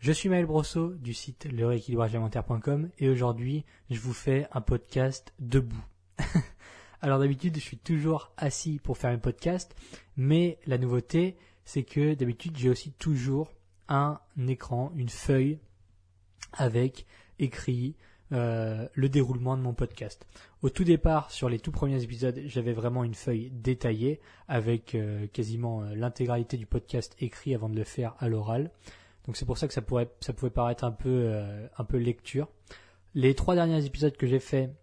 Je suis Maël Brosseau du site lerééquilibragealimentaire.com et aujourd'hui je vous fais un podcast debout. Alors d'habitude je suis toujours assis pour faire un podcast, mais la nouveauté c'est que d'habitude j'ai aussi toujours un écran, une feuille avec écrit euh, le déroulement de mon podcast. Au tout départ, sur les tout premiers épisodes, j'avais vraiment une feuille détaillée avec euh, quasiment euh, l'intégralité du podcast écrit avant de le faire à l'oral. Donc c'est pour ça que ça pourrait, ça pouvait paraître un peu, un peu lecture. Les trois derniers épisodes que j'ai fait,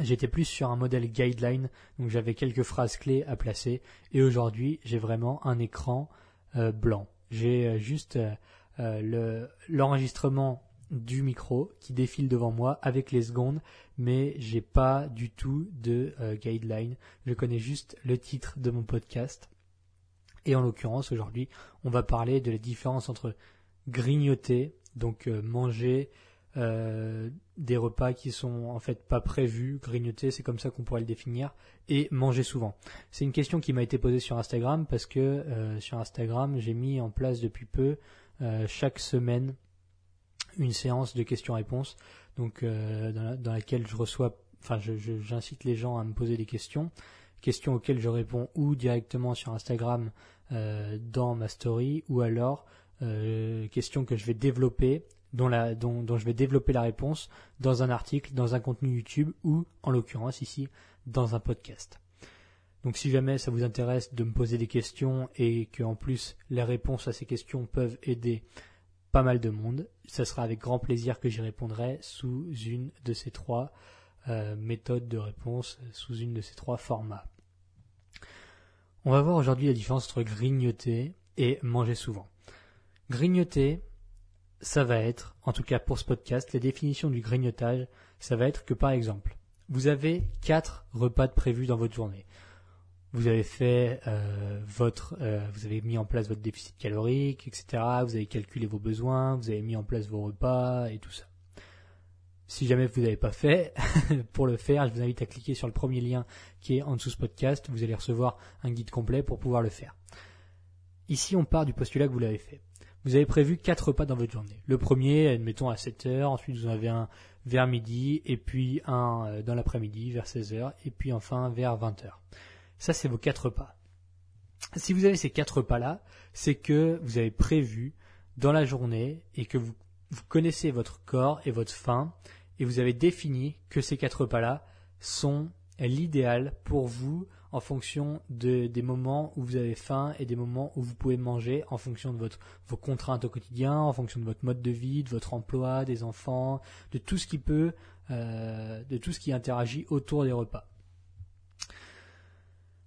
j'étais plus sur un modèle guideline, donc j'avais quelques phrases clés à placer. Et aujourd'hui, j'ai vraiment un écran blanc. J'ai juste l'enregistrement du micro qui défile devant moi avec les secondes, mais j'ai pas du tout de euh, guideline. Je connais juste le titre de mon podcast. Et en l'occurrence, aujourd'hui, on va parler de la différence entre grignoter, donc euh, manger euh, des repas qui sont en fait pas prévus, grignoter, c'est comme ça qu'on pourrait le définir, et manger souvent. C'est une question qui m'a été posée sur Instagram parce que sur Instagram, j'ai mis en place depuis peu chaque semaine une séance de questions-réponses, donc euh, dans, laquelle je reçois, enfin, j'incite les gens à me poser des questions, questions auxquelles je réponds ou directement sur Instagram euh, dans ma story, ou alors euh, questions que je vais développer, dont, je vais développer la réponse dans un article, dans un contenu YouTube ou, en l'occurrence ici, dans un podcast. Donc si jamais ça vous intéresse de me poser des questions et que en plus les réponses à ces questions peuvent aider pas mal de monde. Ce sera avec grand plaisir que j'y répondrai sous une de ces trois euh, méthodes de réponse, sous une de ces trois formats. On va voir aujourd'hui la différence entre grignoter et manger souvent. Grignoter, ça va être, en tout cas pour ce podcast, la définition du grignotage, ça va être que par exemple, vous avez quatre repas de prévus dans votre journée vous avez fait euh, votre, euh, vous avez mis en place votre déficit calorique, etc. Vous avez calculé vos besoins, vous avez mis en place vos repas et tout ça. Si jamais vous n'avez pas fait, pour le faire, je vous invite à cliquer sur le premier lien qui est en dessous de ce podcast. Vous allez recevoir un guide complet pour pouvoir le faire. Ici, on part du postulat que vous l'avez fait. Vous avez prévu quatre repas dans votre journée. Le premier, admettons à 7 heures, ensuite vous en avez un vers midi, et puis un euh, dans l'après-midi vers 16 heures, et puis enfin vers 20 heures. Ça, c'est vos quatre repas. Si vous avez ces quatre repas-là, c'est que vous avez prévu dans la journée et que vous, connaissez votre corps et votre faim et vous avez défini que ces quatre repas-là sont l'idéal pour vous en fonction de, des moments où vous avez faim et des moments où vous pouvez manger en fonction de votre, vos contraintes au quotidien, en fonction de votre mode de vie, de votre emploi, des enfants, de tout ce qui peut, euh, de tout ce qui interagit autour des repas.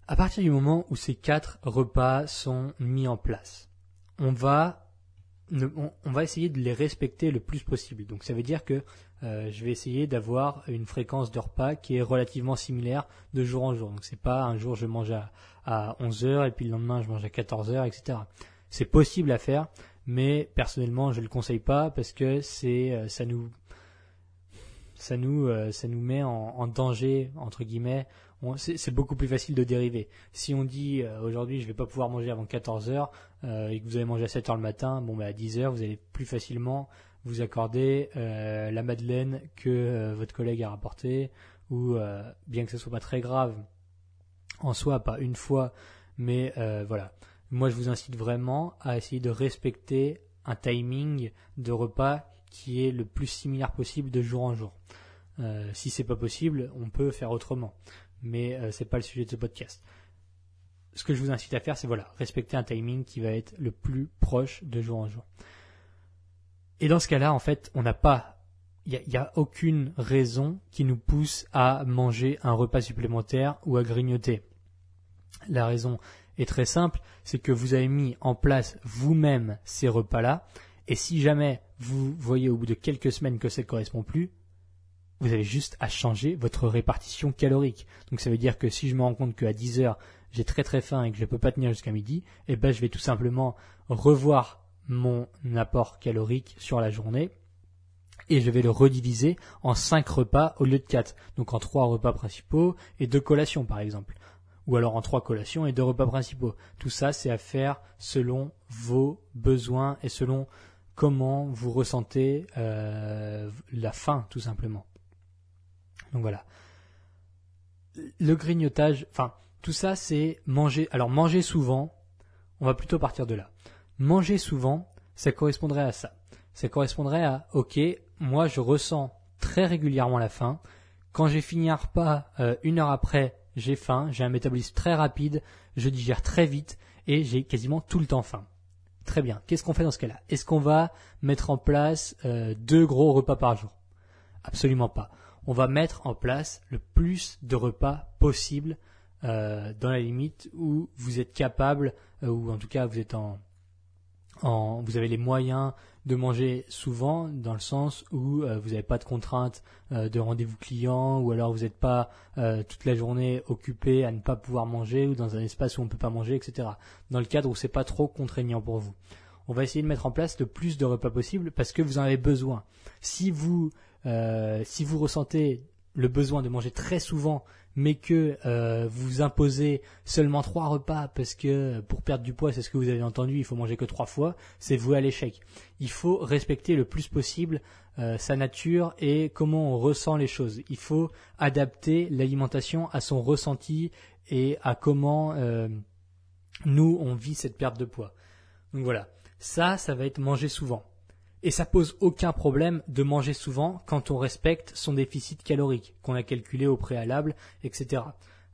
À partir du moment où ces quatre repas sont mis en place, on va, on, va essayer de les respecter le plus possible. Donc ça veut dire que euh, je vais essayer d'avoir une fréquence de repas qui est relativement similaire de jour en jour. Donc c'est pas un jour je mange à, à 11 heures et puis le lendemain je mange à 14 heures, etc. C'est possible à faire, mais personnellement je ne le conseille pas parce que c'est euh, ça nous ça nous euh, ça nous met en, danger entre guillemets c'est beaucoup plus facile de dériver. Si on dit aujourd'hui je vais pas pouvoir manger avant 14 heures et que vous avez mangé à 7 heures le matin, bon bah à 10 heures vous allez plus facilement vous accorder euh, la madeleine que votre collègue a rapportée ou bien que ce soit pas très grave en soi, pas une fois, mais voilà. Moi je vous incite vraiment à essayer de respecter un timing de repas qui est le plus similaire possible de jour en jour. Euh, si c'est pas possible, on peut faire autrement mais ce euh, c'est pas le sujet de ce podcast. Ce que je vous incite à faire, c'est voilà, respecter un timing qui va être le plus proche de jour en jour. Et dans ce cas-là, en fait, on n'a pas, il n'y a, aucune raison qui nous pousse à manger un repas supplémentaire ou à grignoter. La raison est très simple, c'est que vous avez mis en place vous-même ces repas-là Et si jamais vous voyez au bout de quelques semaines que ça ne correspond plus, vous avez juste à changer votre répartition calorique. Donc ça veut dire que si je me rends compte qu'à 10 heures, j'ai très très faim et que je ne peux pas tenir jusqu'à midi, eh ben je vais tout simplement revoir mon apport calorique sur la journée et je vais le rediviser en 5 repas au lieu de 4. Donc en 3 repas principaux et 2 collations par exemple. Ou alors en 3 collations et 2 repas principaux. Tout ça c'est à faire selon vos besoins et selon comment vous ressentez euh, la faim tout simplement. Donc voilà. Le grignotage, enfin tout ça c'est manger. Alors manger souvent, on va plutôt partir de là. Manger souvent, ça correspondrait à ça. Ça correspondrait à ok, moi je ressens très régulièrement la faim. Quand j'ai fini un repas, euh, une heure après, j'ai faim, j'ai un métabolisme très rapide, je digère très vite et j'ai quasiment tout le temps faim. Très bien. Qu'est-ce qu'on fait dans ce cas-là? Est-ce qu'on va mettre en place euh, deux gros repas par jour? Absolument pas. On va mettre en place le plus de repas possible euh, dans la limite où vous êtes capable, ou en tout cas vous êtes en, vous avez les moyens de manger souvent dans le sens où euh, vous n'avez pas de contraintes euh, de rendez-vous client ou alors vous n'êtes pas euh, toute la journée occupé à ne pas pouvoir manger ou dans un espace où on ne peut pas manger, etc. Dans le cadre où c'est pas trop contraignant pour vous. On va essayer de mettre en place le plus de repas possible parce que vous en avez besoin. Si vous si vous ressentez le besoin de manger très souvent mais que euh, vous imposez seulement trois repas parce que pour perdre du poids, c'est ce que vous avez entendu, il faut manger que trois fois, c'est voué à l'échec. Il faut respecter le plus possible euh, sa nature et comment on ressent les choses. Il faut adapter l'alimentation à son ressenti et à comment euh, nous on vit cette perte de poids. Donc voilà, ça, ça va être manger souvent. Et ça pose aucun problème de manger souvent quand on respecte son déficit calorique qu'on a calculé au préalable, etc.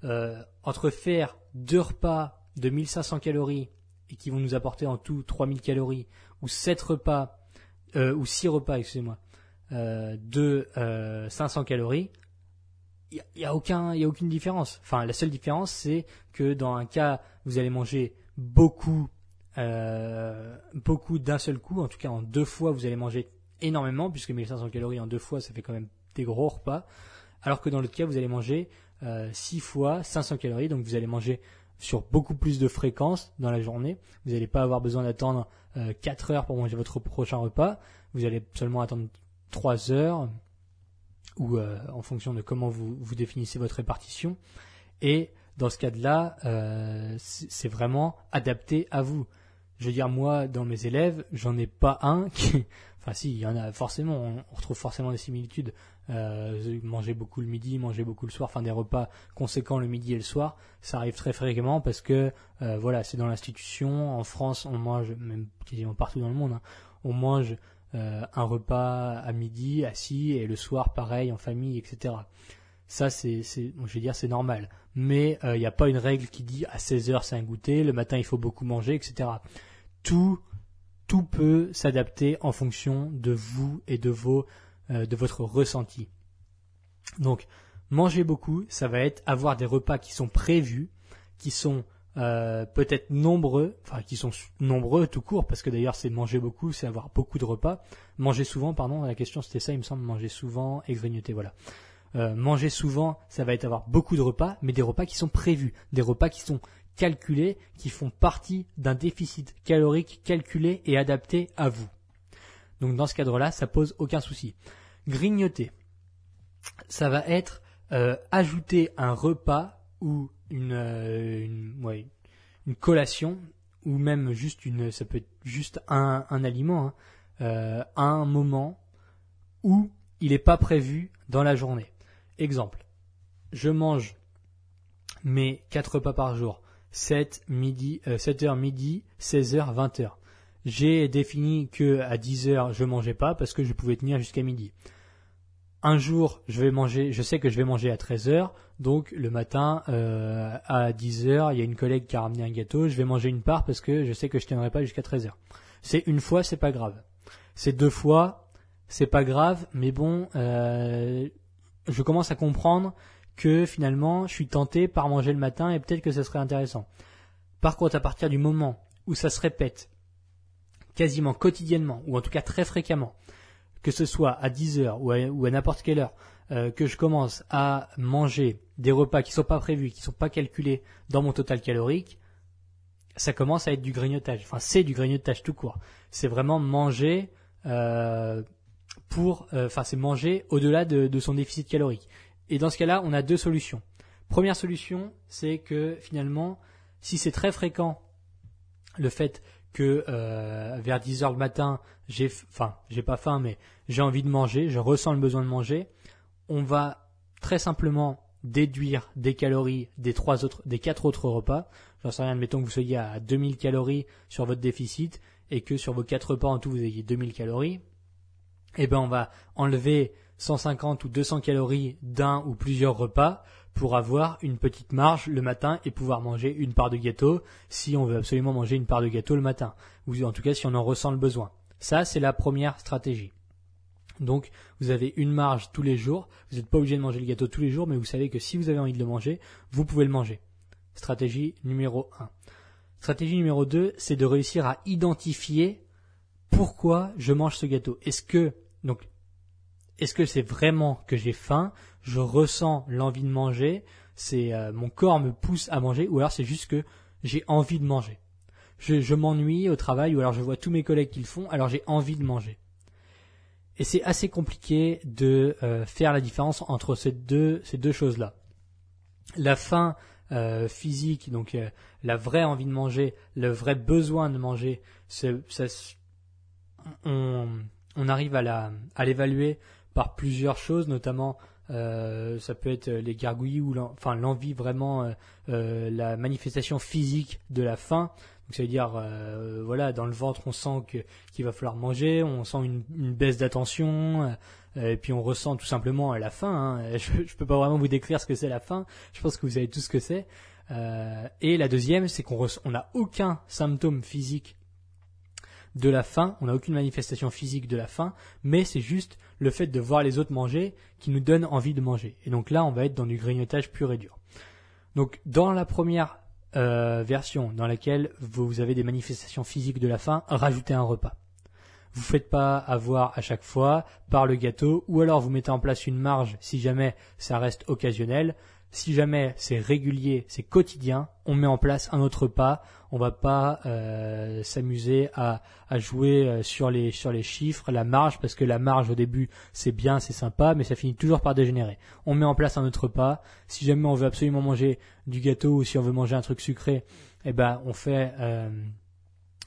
Euh, entre faire deux repas de 1500 calories et qui vont nous apporter en tout 3000 calories ou sept repas euh, ou six repas, excusez-moi, euh, de 500 calories, il n'y a, aucun, y a aucune différence. Enfin, la seule différence, c'est que dans un cas, vous allez manger beaucoup euh, beaucoup d'un seul coup, en tout cas en deux fois, vous allez manger énormément, puisque 1500 calories en deux fois, ça fait quand même des gros repas. Alors que dans l'autre cas, vous allez manger euh, 6 fois 500 calories, donc vous allez manger sur beaucoup plus de fréquences dans la journée. Vous n'allez pas avoir besoin d'attendre euh, 4 heures pour manger votre prochain repas. Vous allez seulement attendre 3 heures, ou euh, en fonction de comment vous, vous définissez votre répartition. Et dans ce cas-là, euh, c'est vraiment adapté à vous je veux dire, moi, dans mes élèves, j'en ai pas un qui. Enfin, si, il y en a forcément, on, retrouve forcément des similitudes. Euh, manger beaucoup le midi, manger beaucoup le soir, enfin des repas conséquents le midi et le soir, ça arrive très fréquemment parce que, euh, voilà, c'est dans l'institution. En France, on mange, même quasiment partout dans le monde, hein, on mange euh, un repas à midi, assis, et le soir, pareil, en famille, etc. Ça, c'est, je vais dire, c'est normal. Mais il n'y a pas une règle qui dit à 16 heures c'est un goûter, le matin il faut beaucoup manger, etc tout, tout peut s'adapter en fonction de vous et de vos, euh, de votre ressenti. Donc, manger beaucoup, ça va être avoir des repas qui sont prévus, qui sont euh, peut-être nombreux, enfin qui sont nombreux tout court, parce que d'ailleurs c'est manger beaucoup, c'est avoir beaucoup de repas. Manger souvent, pardon, la question c'était ça, il me semble, manger souvent et grignoter, voilà. Euh, manger souvent, ça va être avoir beaucoup de repas, mais des repas qui sont prévus, des repas qui sont calculés qui font partie d'un déficit calorique calculé et adapté à vous. Donc dans ce cadre-là, ça pose aucun souci. Grignoter, ça va être euh, ajouter un repas ou une, euh, une, collation ou même juste une, ça peut être juste un, aliment, hein, un moment où il n'est pas prévu dans la journée. Exemple, je mange mes quatre repas par jour 7 midi, 7h euh, midi, 16h, 20h. J'ai défini que à 10h je mangeais pas parce que je pouvais tenir jusqu'à midi. Un jour, je vais manger, je sais que je vais manger à 13h, donc le matin euh, à 10h, il y a une collègue qui a ramené un gâteau, je vais manger une part parce que je sais que je tiendrai pas jusqu'à 13h. C'est une fois, c'est pas grave. C'est deux fois, c'est pas grave, mais bon, euh, je commence à comprendre que finalement je suis tenté par manger le matin et peut-être que ça serait intéressant. Par contre, à partir du moment où ça se répète quasiment quotidiennement, ou en tout cas très fréquemment, que ce soit à 10 heures ou à, n'importe quelle heure, euh, que je commence à manger des repas qui ne sont pas prévus, qui ne sont pas calculés dans mon total calorique, ça commence à être du grignotage. Enfin, c'est du grignotage tout court. C'est vraiment manger euh, pour, euh, enfin, c'est manger au-delà de, de, son déficit calorique. Et dans ce cas-là, on a deux solutions. Première solution, c'est que finalement, si c'est très fréquent, le fait que euh, vers 10 heures le matin, j'ai, enfin, j'ai pas faim, mais j'ai envie de manger, je ressens le besoin de manger, on va très simplement déduire des calories des trois autres, des quatre autres repas. J'en sais rien, admettons que vous soyez à 2000 calories sur votre déficit et que sur vos quatre repas en tout vous ayez 2000 calories. Eh ben, on va enlever 150 ou 200 calories d'un ou plusieurs repas pour avoir une petite marge le matin et pouvoir manger une part de gâteau si on veut absolument manger une part de gâteau le matin, ou en tout cas si on en ressent le besoin. Ça, c'est la première stratégie. Donc, vous avez une marge tous les jours. Vous n'êtes pas obligé de manger le gâteau tous les jours, mais vous savez que si vous avez envie de le manger, vous pouvez le manger. Stratégie numéro 1. Stratégie numéro 2, c'est de réussir à identifier pourquoi je mange ce gâteau. Est-ce que, donc, est-ce que c'est vraiment que j'ai faim, je ressens l'envie de manger, c'est euh, mon corps me pousse à manger, ou alors c'est juste que j'ai envie de manger. Je, m'ennuie au travail, ou alors je vois tous mes collègues qui le font, alors j'ai envie de manger. Et c'est assez compliqué de euh, faire la différence entre ces deux, ces deux choses-là. La faim euh, physique, donc la vraie envie de manger, le vrai besoin de manger, ça, on, arrive à l'évaluer par plusieurs choses, notamment euh, ça peut être les gargouillis ou enfin l'envie vraiment, euh, euh, la manifestation physique de la faim. Donc ça veut dire, voilà, dans le ventre on sent qu'il va falloir manger, on sent une, une baisse d'attention, et puis on ressent tout simplement la faim. Hein. Je, je peux pas vraiment vous décrire ce que c'est la faim. Je pense que vous savez tout ce que c'est. et la deuxième, c'est qu'on n'a aucun symptôme physique de la faim, on n'a aucune manifestation physique de la faim, mais c'est juste le fait de voir les autres manger qui nous donne envie de manger. Et donc là, on va être dans du grignotage pur et dur. Donc dans la première euh, version dans laquelle vous avez des manifestations physiques de la faim, rajoutez un repas. Vous ne faites pas avoir à chaque fois par le gâteau, ou alors vous mettez en place une marge si jamais ça reste occasionnel. Si jamais c'est régulier, c'est quotidien, on met en place un autre pas. On va pas euh, s'amuser à, jouer euh, sur les sur les chiffres, la marge, parce que la marge au début c'est bien, c'est sympa, mais ça finit toujours par dégénérer. On met en place un autre pas. Si jamais on veut absolument manger du gâteau ou si on veut manger un truc sucré, eh ben on fait euh,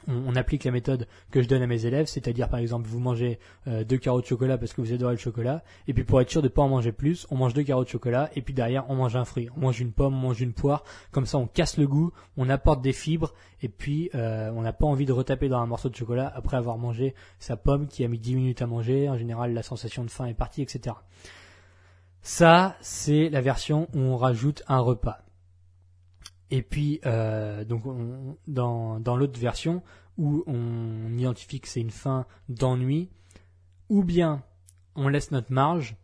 on, applique la méthode que je donne à mes élèves, c'est-à-dire par exemple vous mangez euh, deux carreaux de chocolat parce que vous adorez le chocolat, et puis pour être sûr de ne pas en manger plus, on mange deux carreaux de chocolat, et puis derrière on mange un fruit, on mange une pomme, on mange une poire, comme ça on casse le goût, on apporte des fibres, et puis euh, on n'a pas envie de retaper dans un morceau de chocolat après avoir mangé sa pomme qui a mis 10 minutes à manger, en général la sensation de faim est partie, etc. Ça, c'est la version où on rajoute un repas. Et puis, euh, donc, dans, dans l'autre version, où on identifie que c'est une fin d'ennui, ou bien on laisse notre marge,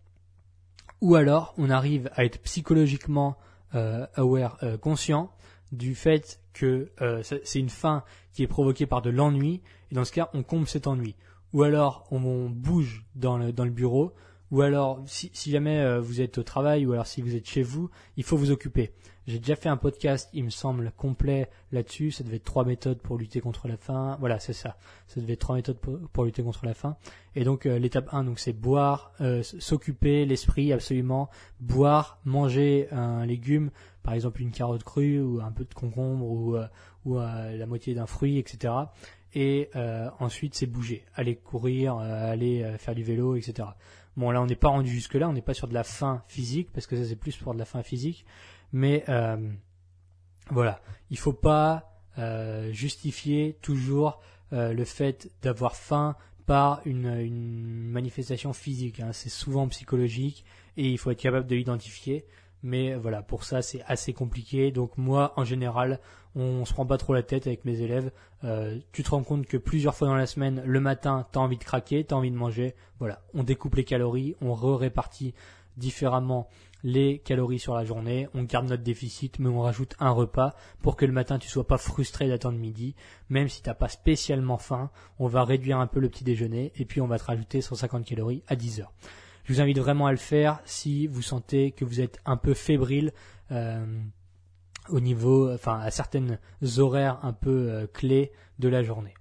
ou alors on arrive à être psychologiquement euh, aware, euh, conscient du fait que c'est une fin qui est provoquée par de l'ennui, et dans ce cas, on comble cet ennui. Ou alors on, bouge dans le, dans le bureau, ou alors si, si jamais vous êtes au travail, ou alors si vous êtes chez vous, il faut vous occuper. J'ai déjà fait un podcast, il me semble, complet là-dessus. Ça devait être trois méthodes pour lutter contre la faim. Voilà, c'est ça. Ça devait être trois méthodes pour, lutter contre la faim. Et donc euh, l'étape 1, donc c'est boire, euh, s'occuper, l'esprit absolument, boire, manger un légume, par exemple une carotte crue ou un peu de concombre ou, euh, ou la moitié d'un fruit, etc. Et ensuite c'est bouger, aller courir, aller faire du vélo, etc. Bon là on n'est pas rendu jusque là, on n'est pas sur de la faim physique parce que ça c'est plus pour de la faim physique. Mais euh, voilà, il faut pas euh, justifier toujours euh, le fait d'avoir faim par une, une manifestation physique. Hein. C'est souvent psychologique et il faut être capable de l'identifier. Mais voilà, pour ça c'est assez compliqué. Donc moi, en général, on se prend pas trop la tête avec mes élèves. Euh, tu te rends compte que plusieurs fois dans la semaine, le matin, tu as envie de craquer, tu as envie de manger. Voilà, on découpe les calories, on répartit différemment les calories sur la journée, on garde notre déficit, mais on rajoute un repas pour que le matin tu sois pas frustré d'attendre midi, même si t'as pas spécialement faim, on va réduire un peu le petit déjeuner et puis on va te rajouter 150 calories à 10 heures. Je vous invite vraiment à le faire si vous sentez que vous êtes un peu fébrile euh, au niveau, enfin à certaines horaires un peu euh, clés de la journée.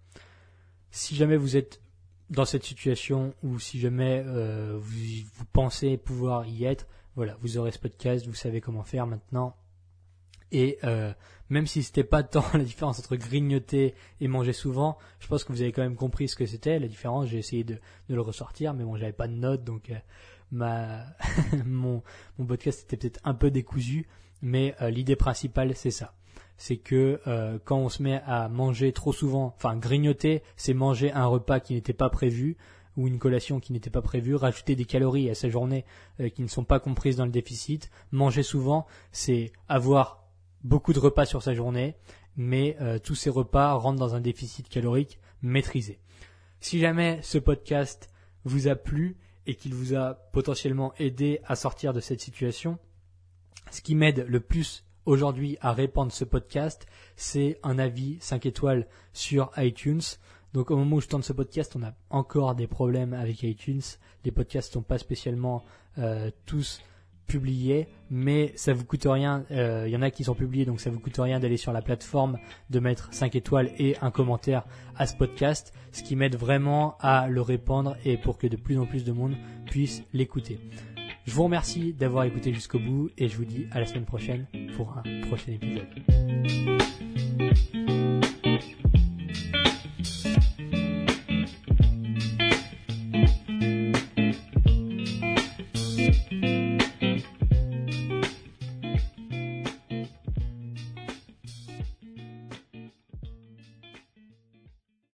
Si jamais vous êtes dans cette situation ou si jamais euh, vous, pensez pouvoir y être, voilà, vous aurez ce podcast, vous savez comment faire maintenant. Et euh, même si c'était pas tant la différence entre grignoter et manger souvent, je pense que vous avez quand même compris ce que c'était. La différence, j'ai essayé de, le ressortir, mais bon, j'avais pas de notes, donc ma mon, mon podcast était peut-être un peu décousu, mais euh, l'idée principale, c'est ça. C'est que euh, quand on se met à manger trop souvent, enfin grignoter, c'est manger un repas qui n'était pas prévu ou une collation qui n'était pas prévue, rajouter des calories à sa journée euh, qui ne sont pas comprises dans le déficit. Manger souvent, c'est avoir beaucoup de repas sur sa journée, mais tous ces repas rentrent dans un déficit calorique maîtrisé. Si jamais ce podcast vous a plu et qu'il vous a potentiellement aidé à sortir de cette situation, ce qui m'aide le plus aujourd'hui à répandre ce podcast, c'est un avis 5 étoiles sur iTunes. Donc au moment où je tente ce podcast, on a encore des problèmes avec iTunes. Les podcasts sont pas spécialement euh, tous publiés, mais ça vous coûte rien. Il euh, y en a qui sont publiés, donc ça vous coûte rien d'aller sur la plateforme, de mettre 5 étoiles et un commentaire à ce podcast, ce qui m'aide vraiment à le répandre et pour que de plus en plus de monde puisse l'écouter. Je vous remercie d'avoir écouté jusqu'au bout et je vous dis à la semaine prochaine pour un prochain épisode.